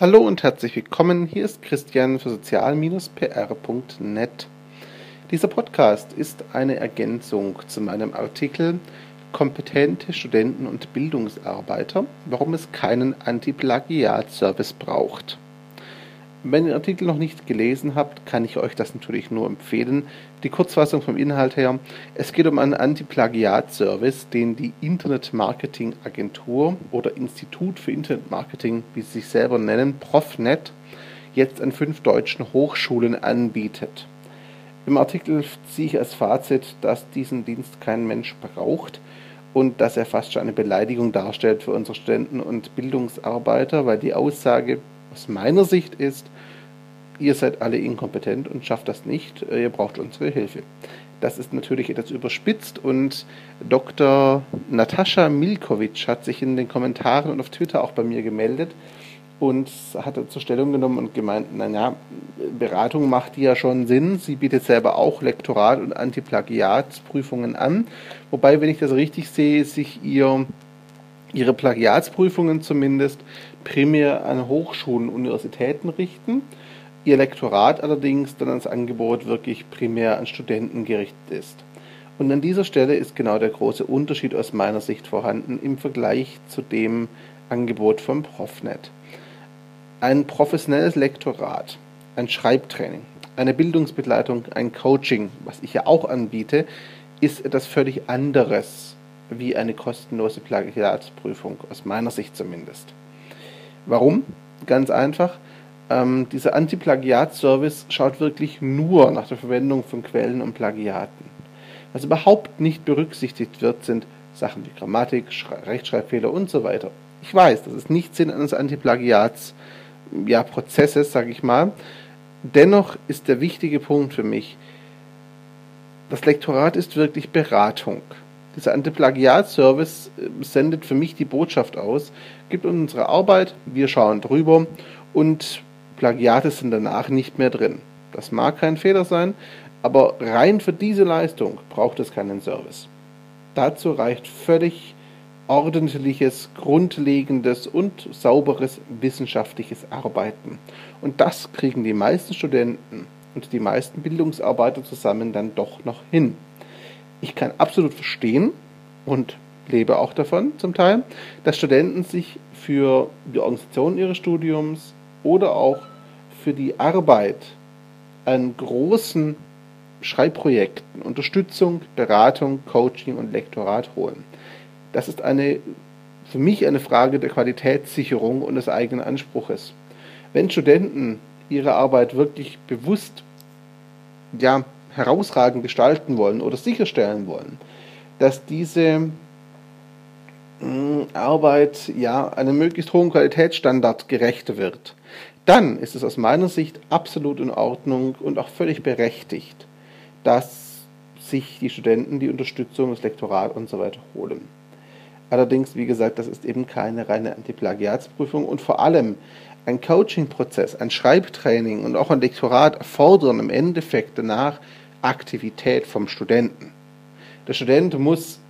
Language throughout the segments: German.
Hallo und herzlich willkommen. Hier ist Christian für sozial-pr.net. Dieser Podcast ist eine Ergänzung zu meinem Artikel Kompetente Studenten und Bildungsarbeiter, warum es keinen Anti-Plagiat-Service braucht. Wenn ihr den Artikel noch nicht gelesen habt, kann ich euch das natürlich nur empfehlen. Die Kurzfassung vom Inhalt her. Es geht um einen Anti-Plagiat-Service, den die Internet-Marketing-Agentur oder Institut für Internet-Marketing, wie sie sich selber nennen, Profnet, jetzt an fünf deutschen Hochschulen anbietet. Im Artikel ziehe ich als Fazit, dass diesen Dienst kein Mensch braucht und dass er fast schon eine Beleidigung darstellt für unsere Studenten und Bildungsarbeiter, weil die Aussage aus meiner Sicht ist, ihr seid alle inkompetent und schafft das nicht, äh, ihr braucht unsere Hilfe. Das ist natürlich etwas überspitzt und Dr. Natascha Milkovic hat sich in den Kommentaren und auf Twitter auch bei mir gemeldet und hat zur Stellung genommen und gemeint, naja, Beratung macht ja schon Sinn. Sie bietet selber auch Lektorat und Antiplagiatsprüfungen an. Wobei, wenn ich das richtig sehe, sich ihr ihre Plagiatsprüfungen zumindest primär an Hochschulen und Universitäten richten, ihr Lektorat allerdings dann als Angebot wirklich primär an Studenten gerichtet ist. Und an dieser Stelle ist genau der große Unterschied aus meiner Sicht vorhanden im Vergleich zu dem Angebot vom Profnet. Ein professionelles Lektorat, ein Schreibtraining, eine Bildungsbegleitung, ein Coaching, was ich ja auch anbiete, ist etwas völlig anderes wie eine kostenlose Plagiatsprüfung, aus meiner Sicht zumindest. Warum? Ganz einfach. Ähm, dieser Anti-Plagiat-Service schaut wirklich nur nach der Verwendung von Quellen und Plagiaten. Was überhaupt nicht berücksichtigt wird, sind Sachen wie Grammatik, Schre Rechtschreibfehler und so weiter. Ich weiß, das ist nicht Sinn eines Anti-Plagiats, ja, sage ich mal. Dennoch ist der wichtige Punkt für mich, das Lektorat ist wirklich Beratung. Dieser Antiplagiat-Service äh, sendet für mich die Botschaft aus, gibt unsere Arbeit, wir schauen drüber und Plagiate sind danach nicht mehr drin. Das mag kein Fehler sein, aber rein für diese Leistung braucht es keinen Service. Dazu reicht völlig ordentliches, grundlegendes und sauberes wissenschaftliches Arbeiten. Und das kriegen die meisten Studenten und die meisten Bildungsarbeiter zusammen dann doch noch hin ich kann absolut verstehen und lebe auch davon zum Teil, dass Studenten sich für die Organisation ihres Studiums oder auch für die Arbeit an großen Schreibprojekten Unterstützung, Beratung, Coaching und Lektorat holen. Das ist eine für mich eine Frage der Qualitätssicherung und des eigenen Anspruches. Wenn Studenten ihre Arbeit wirklich bewusst ja, herausragend gestalten wollen oder sicherstellen wollen, dass diese mm, Arbeit ja einem möglichst hohen Qualitätsstandard gerecht wird, dann ist es aus meiner Sicht absolut in Ordnung und auch völlig berechtigt, dass sich die Studenten die Unterstützung, das Lektorat und so weiter holen. Allerdings, wie gesagt, das ist eben keine reine Antiplagiatsprüfung und vor allem ein Coaching-Prozess, ein Schreibtraining und auch ein Lektorat erfordern im Endeffekt danach Aktivität vom Studenten. Der Student muss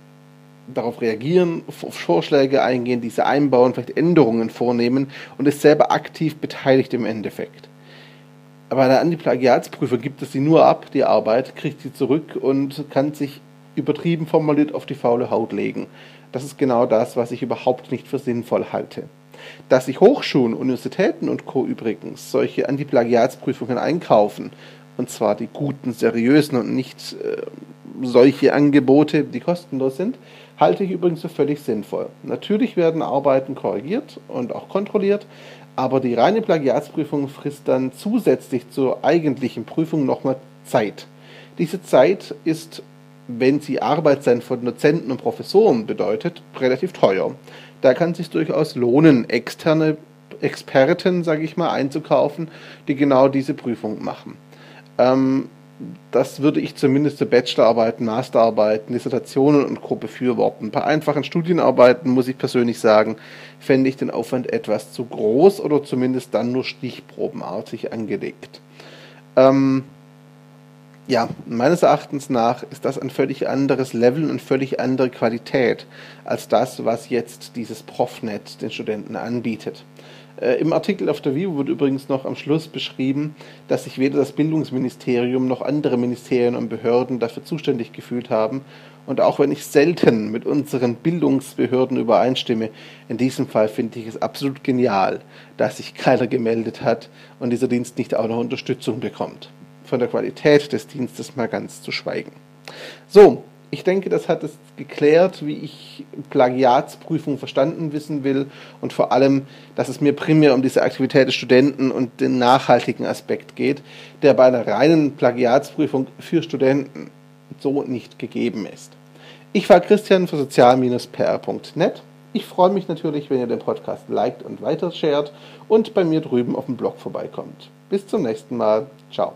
darauf reagieren, auf Vorschläge eingehen, diese einbauen, vielleicht Änderungen vornehmen und ist selber aktiv beteiligt im Endeffekt. Aber der Antiplagiatsprüfer gibt es sie nur ab, die Arbeit, kriegt sie zurück und kann sich übertrieben formuliert auf die faule Haut legen. Das ist genau das, was ich überhaupt nicht für sinnvoll halte. Dass sich Hochschulen, Universitäten und Co. übrigens solche Antiplagiatsprüfungen einkaufen, und zwar die guten, seriösen und nicht äh, solche Angebote, die kostenlos sind, halte ich übrigens für völlig sinnvoll. Natürlich werden Arbeiten korrigiert und auch kontrolliert, aber die reine Plagiatsprüfung frisst dann zusätzlich zur eigentlichen Prüfung nochmal Zeit. Diese Zeit ist, wenn sie Arbeit sein von Dozenten und Professoren bedeutet, relativ teuer. Da kann es sich durchaus lohnen, externe Experten, sage ich mal, einzukaufen, die genau diese Prüfung machen. Ähm, das würde ich zumindest für Bachelorarbeiten, Masterarbeiten, Dissertationen und Co. befürworten. Bei einfachen Studienarbeiten muss ich persönlich sagen, fände ich den Aufwand etwas zu groß oder zumindest dann nur stichprobenartig angelegt. Ähm, ja, meines Erachtens nach ist das ein völlig anderes Level und völlig andere Qualität als das, was jetzt dieses Profnet den Studenten anbietet. Äh, Im Artikel auf der Vivo wird übrigens noch am Schluss beschrieben, dass sich weder das Bildungsministerium noch andere Ministerien und Behörden dafür zuständig gefühlt haben. Und auch wenn ich selten mit unseren Bildungsbehörden übereinstimme, in diesem Fall finde ich es absolut genial, dass sich keiner gemeldet hat und dieser Dienst nicht auch noch Unterstützung bekommt. Von der Qualität des Dienstes mal ganz zu schweigen. So, ich denke, das hat es geklärt, wie ich Plagiatsprüfung verstanden wissen will und vor allem, dass es mir primär um diese Aktivität des Studenten und den nachhaltigen Aspekt geht, der bei einer reinen Plagiatsprüfung für Studenten so nicht gegeben ist. Ich war Christian für sozial-pr.net. Ich freue mich natürlich, wenn ihr den Podcast liked und weiter shared und bei mir drüben auf dem Blog vorbeikommt. Bis zum nächsten Mal. Ciao.